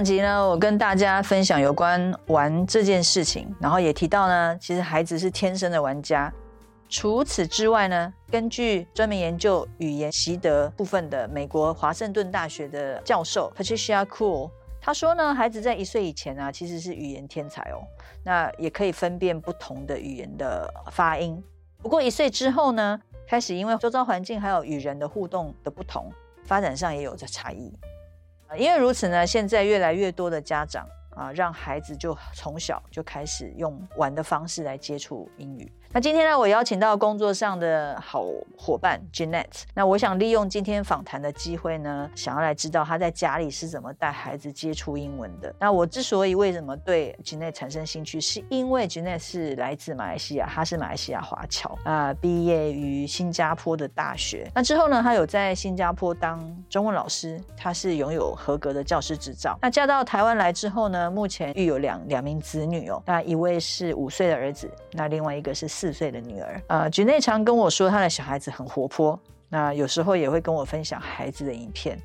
上集呢，我跟大家分享有关玩这件事情，然后也提到呢，其实孩子是天生的玩家。除此之外呢，根据专门研究语言习得部分的美国华盛顿大学的教授 Patricia Cool，他说呢，孩子在一岁以前啊，其实是语言天才哦，那也可以分辨不同的语言的发音。不过一岁之后呢，开始因为周遭环境还有与人的互动的不同，发展上也有着差异。因为如此呢，现在越来越多的家长啊，让孩子就从小就开始用玩的方式来接触英语。那今天呢，我邀请到工作上的好伙伴 Jeanette。那我想利用今天访谈的机会呢，想要来知道她在家里是怎么带孩子接触英文的。那我之所以为什么对 Jeanette 产生兴趣，是因为 Jeanette 是来自马来西亚，她是马来西亚华侨啊，毕业于新加坡的大学。那之后呢，她有在新加坡当中文老师，她是拥有合格的教师执照。那嫁到台湾来之后呢，目前育有两两名子女哦，那一位是五岁的儿子，那另外一个是。四岁的女儿，呃菊内常跟我说，她的小孩子很活泼。那有时候也会跟我分享孩子的影片。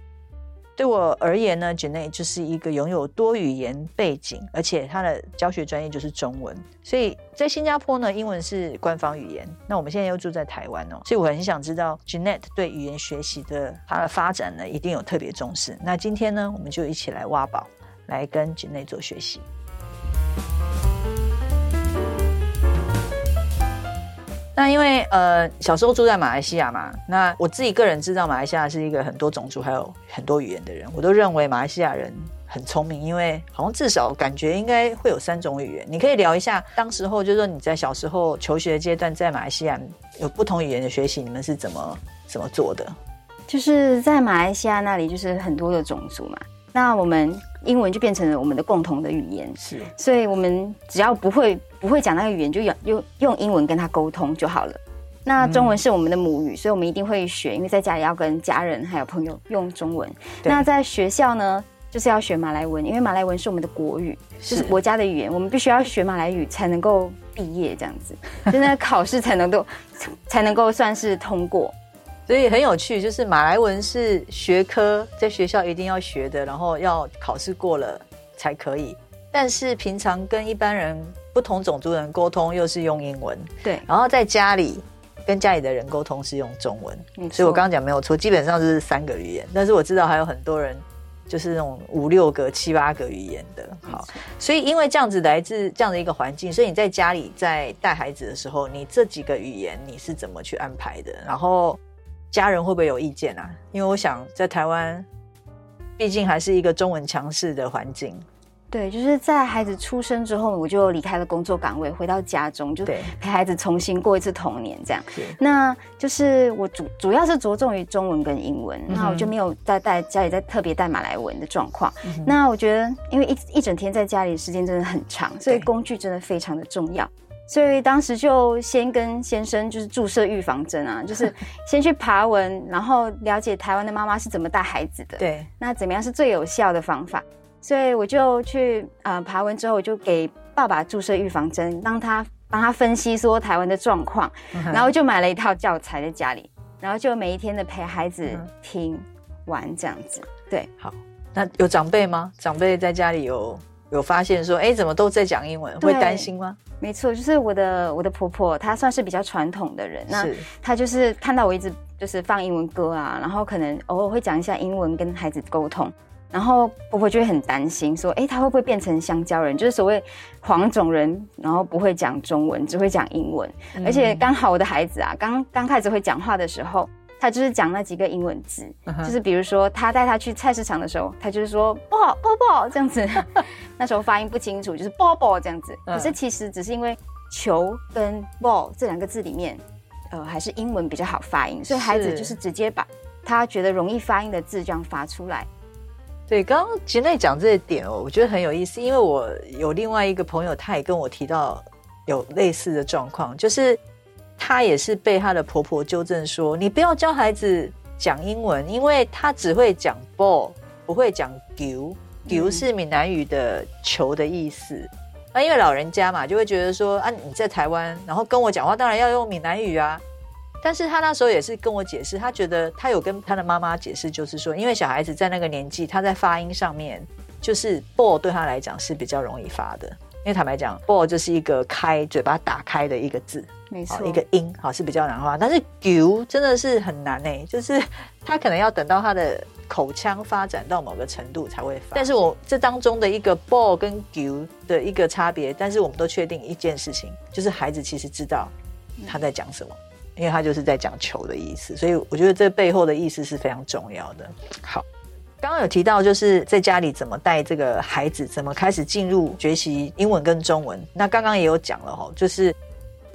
对我而言呢菊内就是一个拥有多语言背景，而且她的教学专业就是中文。所以在新加坡呢，英文是官方语言。那我们现在又住在台湾哦，所以我很想知道 Jeanette 对语言学习的她的发展呢，一定有特别重视。那今天呢，我们就一起来挖宝，来跟 Jeanette 做学习。那因为呃小时候住在马来西亚嘛，那我自己个人知道马来西亚是一个很多种族还有很多语言的人，我都认为马来西亚人很聪明，因为好像至少感觉应该会有三种语言。你可以聊一下当时候，就是说你在小时候求学阶段在马来西亚有不同语言的学习，你们是怎么怎么做的？就是在马来西亚那里就是很多的种族嘛，那我们英文就变成了我们的共同的语言，是，所以我们只要不会。不会讲那个语言，就用用用英文跟他沟通就好了。那中文是我们的母语，嗯、所以我们一定会学，因为在家里要跟家人还有朋友用中文。那在学校呢，就是要学马来文，因为马来文是我们的国语，是就是国家的语言，我们必须要学马来语才能够毕业，这样子，就那考试才能够才能够算是通过。所以很有趣，就是马来文是学科，在学校一定要学的，然后要考试过了才可以。但是平常跟一般人。不同种族的人沟通又是用英文，对，然后在家里跟家里的人沟通是用中文。所以我刚刚讲没有错，基本上就是三个语言。但是我知道还有很多人就是那种五六个、七八个语言的。好，所以因为这样子来自这样的一个环境，所以你在家里在带孩子的时候，你这几个语言你是怎么去安排的？然后家人会不会有意见啊？因为我想在台湾，毕竟还是一个中文强势的环境。对，就是在孩子出生之后，我就离开了工作岗位，回到家中，就陪孩子重新过一次童年，这样。那就是我主主要是着重于中文跟英文，那、嗯、我就没有再带家里再特别带马来文的状况。嗯、那我觉得，因为一一整天在家里的时间真的很长，所以工具真的非常的重要。所以当时就先跟先生就是注射预防针啊，就是先去爬文，然后了解台湾的妈妈是怎么带孩子的。对，那怎么样是最有效的方法？所以我就去呃爬文之后，我就给爸爸注射预防针，让他帮他分析说台湾的状况，然后就买了一套教材在家里，然后就每一天的陪孩子听玩这样子。对，好，那有长辈吗？长辈在家里有有发现说，哎，怎么都在讲英文，会担心吗？没错，就是我的我的婆婆，她算是比较传统的人，那她就是看到我一直就是放英文歌啊，然后可能偶尔会讲一下英文跟孩子沟通。然后婆婆就会很担心，说：“哎，他会不会变成香蕉人？就是所谓黄种人，然后不会讲中文，只会讲英文。嗯、而且刚好我的孩子啊，刚刚开始会讲话的时候，他就是讲那几个英文字，嗯、就是比如说他带他去菜市场的时候，他就是说‘不好，不好’这样子。那时候发音不清楚，就是‘不好’这样子。可是其实只是因为‘球’跟 ‘ball’ 这两个字里面，呃，还是英文比较好发音，所以孩子就是直接把。他觉得容易发音的字这样发出来。对，刚刚吉内讲这一点哦，我觉得很有意思，因为我有另外一个朋友，他也跟我提到有类似的状况，就是他也是被她的婆婆纠正说，你不要教孩子讲英文，因为他只会讲 ball，不会讲 give 是闽南语的球的意思。那因为老人家嘛，就会觉得说啊，你在台湾，然后跟我讲话，当然要用闽南语啊。但是他那时候也是跟我解释，他觉得他有跟他的妈妈解释，就是说，因为小孩子在那个年纪，他在发音上面，就是 ball 对他来讲是比较容易发的。因为坦白讲，ball 就是一个开嘴巴打开的一个字，没错，一个音，好是比较难发。但是真的是很难诶，就是他可能要等到他的口腔发展到某个程度才会发。但是我这当中的一个 ball 跟的一个差别，但是我们都确定一件事情，就是孩子其实知道他在讲什么。嗯因为他就是在讲球的意思，所以我觉得这背后的意思是非常重要的。好，刚刚有提到就是在家里怎么带这个孩子，怎么开始进入学习英文跟中文。那刚刚也有讲了哈，就是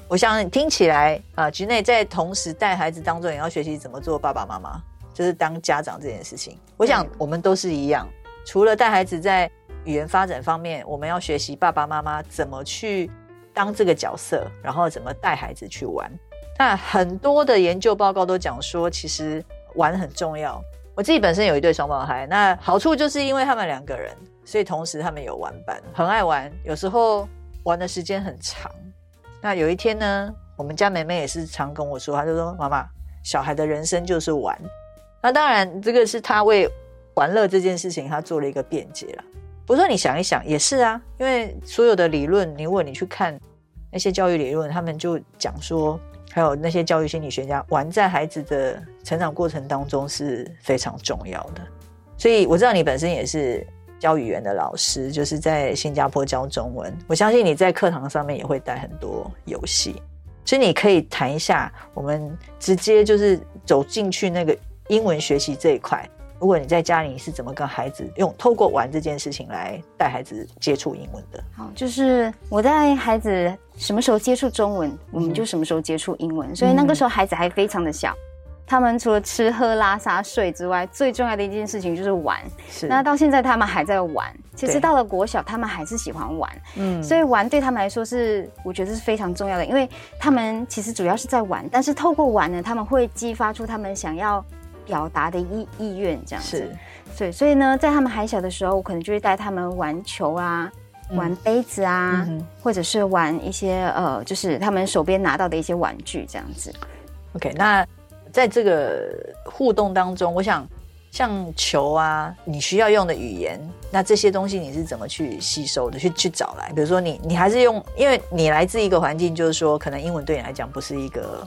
我想听起来啊，局内在同时带孩子当中，也要学习怎么做爸爸妈妈，就是当家长这件事情。我想我们都是一样，除了带孩子在语言发展方面，我们要学习爸爸妈妈怎么去当这个角色，然后怎么带孩子去玩。那很多的研究报告都讲说，其实玩很重要。我自己本身有一对双胞胎，那好处就是因为他们两个人，所以同时他们有玩伴，很爱玩，有时候玩的时间很长。那有一天呢，我们家妹妹也是常跟我说，她就说：“妈妈，小孩的人生就是玩。”那当然，这个是她为玩乐这件事情，她做了一个辩解了。不过你想一想，也是啊，因为所有的理论，你如果你去看那些教育理论，他们就讲说。还有那些教育心理学家，玩在孩子的成长过程当中是非常重要的。所以我知道你本身也是教语言的老师，就是在新加坡教中文。我相信你在课堂上面也会带很多游戏，所以你可以谈一下，我们直接就是走进去那个英文学习这一块。如果你在家里你是怎么跟孩子用透过玩这件事情来带孩子接触英文的？好，就是我带孩子什么时候接触中文，我们就什么时候接触英文。所以那个时候孩子还非常的小，他们除了吃喝拉撒睡之外，最重要的一件事情就是玩。是。那到现在他们还在玩，其实到了国小，他们还是喜欢玩。嗯。所以玩对他们来说是，我觉得是非常重要的，因为他们其实主要是在玩，但是透过玩呢，他们会激发出他们想要。表达的意意愿这样子，是，对，所以呢，在他们还小的时候，我可能就会带他们玩球啊，嗯、玩杯子啊，嗯、或者是玩一些呃，就是他们手边拿到的一些玩具这样子。OK，那在这个互动当中，我想像球啊，你需要用的语言，那这些东西你是怎么去吸收的？去去找来？比如说你你还是用，因为你来自一个环境，就是说可能英文对你来讲不是一个。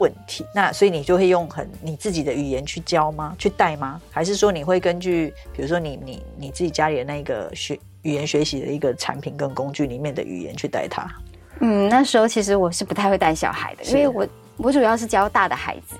问题，那所以你就会用很你自己的语言去教吗？去带吗？还是说你会根据，比如说你你你自己家里的那个学语言学习的一个产品跟工具里面的语言去带他？嗯，那时候其实我是不太会带小孩的，因为我我主要是教大的孩子，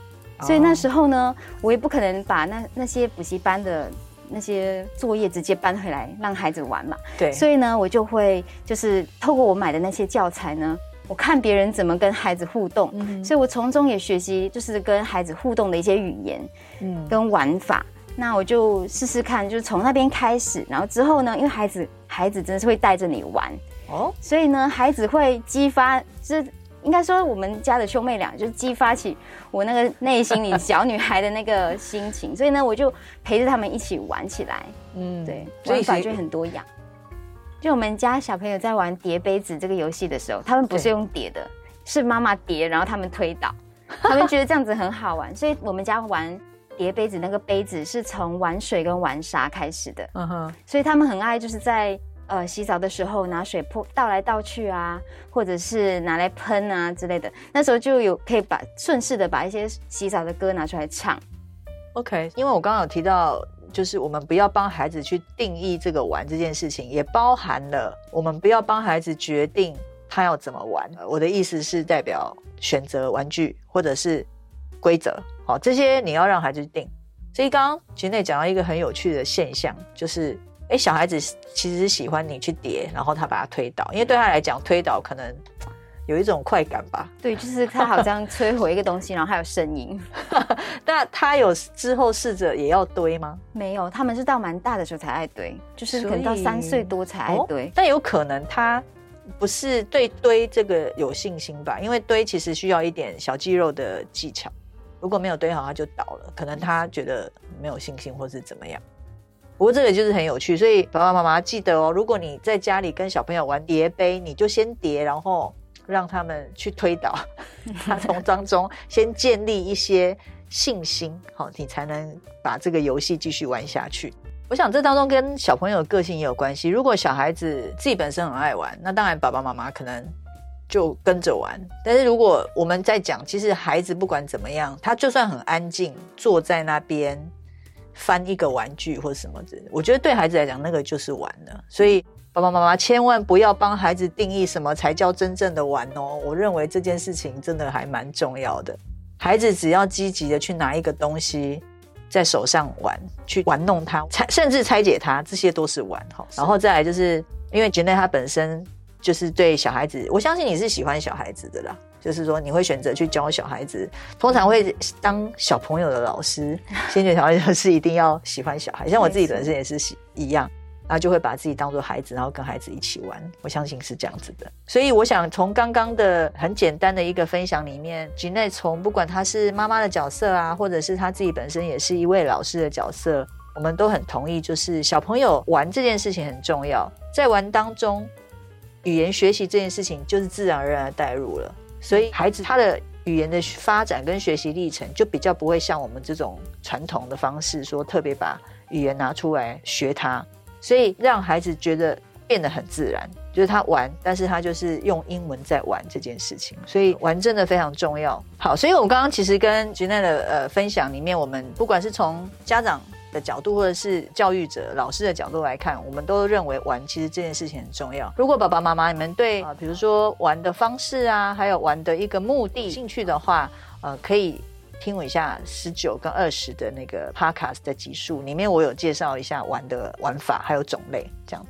所以那时候呢，我也不可能把那那些补习班的那些作业直接搬回来让孩子玩嘛。对，所以呢，我就会就是透过我买的那些教材呢。我看别人怎么跟孩子互动，嗯、所以我从中也学习，就是跟孩子互动的一些语言，嗯，跟玩法。那我就试试看，就是从那边开始，然后之后呢，因为孩子孩子真的是会带着你玩。哦，所以呢，孩子会激发，就是应该说我们家的兄妹俩就激发起我那个内心里小女孩的那个心情，所以呢，我就陪着他们一起玩起来，嗯，对，玩法就很多样。就我们家小朋友在玩叠杯子这个游戏的时候，他们不是用叠的，是妈妈叠，然后他们推倒，他们觉得这样子很好玩，所以我们家玩叠杯子那个杯子是从玩水跟玩沙开始的，嗯哼，所以他们很爱就是在呃洗澡的时候拿水泼倒来倒去啊，或者是拿来喷啊之类的，那时候就有可以把顺势的把一些洗澡的歌拿出来唱。OK，因为我刚刚有提到。就是我们不要帮孩子去定义这个玩这件事情，也包含了我们不要帮孩子决定他要怎么玩。我的意思是代表选择玩具或者是规则，好，这些你要让孩子定。所以刚刚其实内讲到一个很有趣的现象，就是诶，小孩子其实是喜欢你去叠，然后他把他推倒，因为对他来讲推倒可能有一种快感吧？对，就是他好像摧毁一个东西，然后还有声音。那他有之后试着也要堆吗？没有，他们是到蛮大的时候才爱堆，就是可能到三岁多才爱堆。哦，但有可能他不是对堆这个有信心吧？因为堆其实需要一点小肌肉的技巧，如果没有堆好，他就倒了。可能他觉得没有信心，或是怎么样。不过这个就是很有趣，所以爸爸妈妈记得哦，如果你在家里跟小朋友玩叠杯，你就先叠，然后。让他们去推倒，他从当中先建立一些信心，好，你才能把这个游戏继续玩下去。我想这当中跟小朋友个性也有关系。如果小孩子自己本身很爱玩，那当然爸爸妈妈可能就跟着玩。但是如果我们在讲，其实孩子不管怎么样，他就算很安静坐在那边翻一个玩具或什么的，我觉得对孩子来讲，那个就是玩了。所以。爸爸妈妈千万不要帮孩子定义什么才叫真正的玩哦！我认为这件事情真的还蛮重要的。孩子只要积极的去拿一个东西在手上玩，去玩弄它，拆甚至拆解它，这些都是玩哈。然后再来就是因为 Jeanette 她本身就是对小孩子，我相信你是喜欢小孩子的啦，就是说你会选择去教小孩子，通常会当小朋友的老师，先决条件就是一定要喜欢小孩，像我自己本身也是喜一样。他就会把自己当做孩子，然后跟孩子一起玩。我相信是这样子的。所以我想从刚刚的很简单的一个分享里面吉奈从不管他是妈妈的角色啊，或者是他自己本身也是一位老师的角色，我们都很同意，就是小朋友玩这件事情很重要。在玩当中，语言学习这件事情就是自然而然的带入了。所以孩子他的语言的发展跟学习历程，就比较不会像我们这种传统的方式，说特别把语言拿出来学它。所以让孩子觉得变得很自然，就是他玩，但是他就是用英文在玩这件事情。所以玩真的非常重要。好，所以我们刚刚其实跟 Jeanette 的呃分享里面，我们不管是从家长的角度，或者是教育者、老师的角度来看，我们都认为玩其实这件事情很重要。如果爸爸妈妈你们对啊，比如说玩的方式啊，还有玩的一个目的、兴趣的话，呃，可以。听我一下十九跟二十的那个 podcast 的集数，里面我有介绍一下玩的玩法还有种类，这样。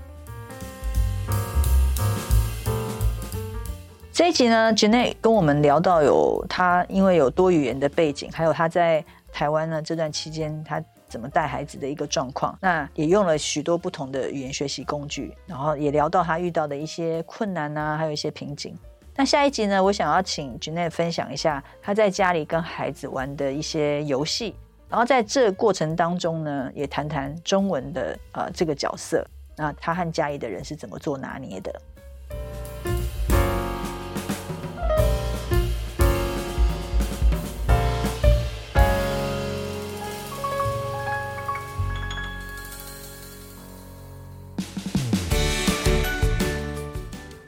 这一集呢，Jeanette 跟我们聊到有他因为有多语言的背景，还有他在台湾呢这段期间他怎么带孩子的一个状况，那也用了许多不同的语言学习工具，然后也聊到他遇到的一些困难啊，还有一些瓶颈。那下一集呢，我想要请 j u n e 分享一下他在家里跟孩子玩的一些游戏，然后在这过程当中呢，也谈谈中文的呃这个角色，那他和家里的人是怎么做拿捏的。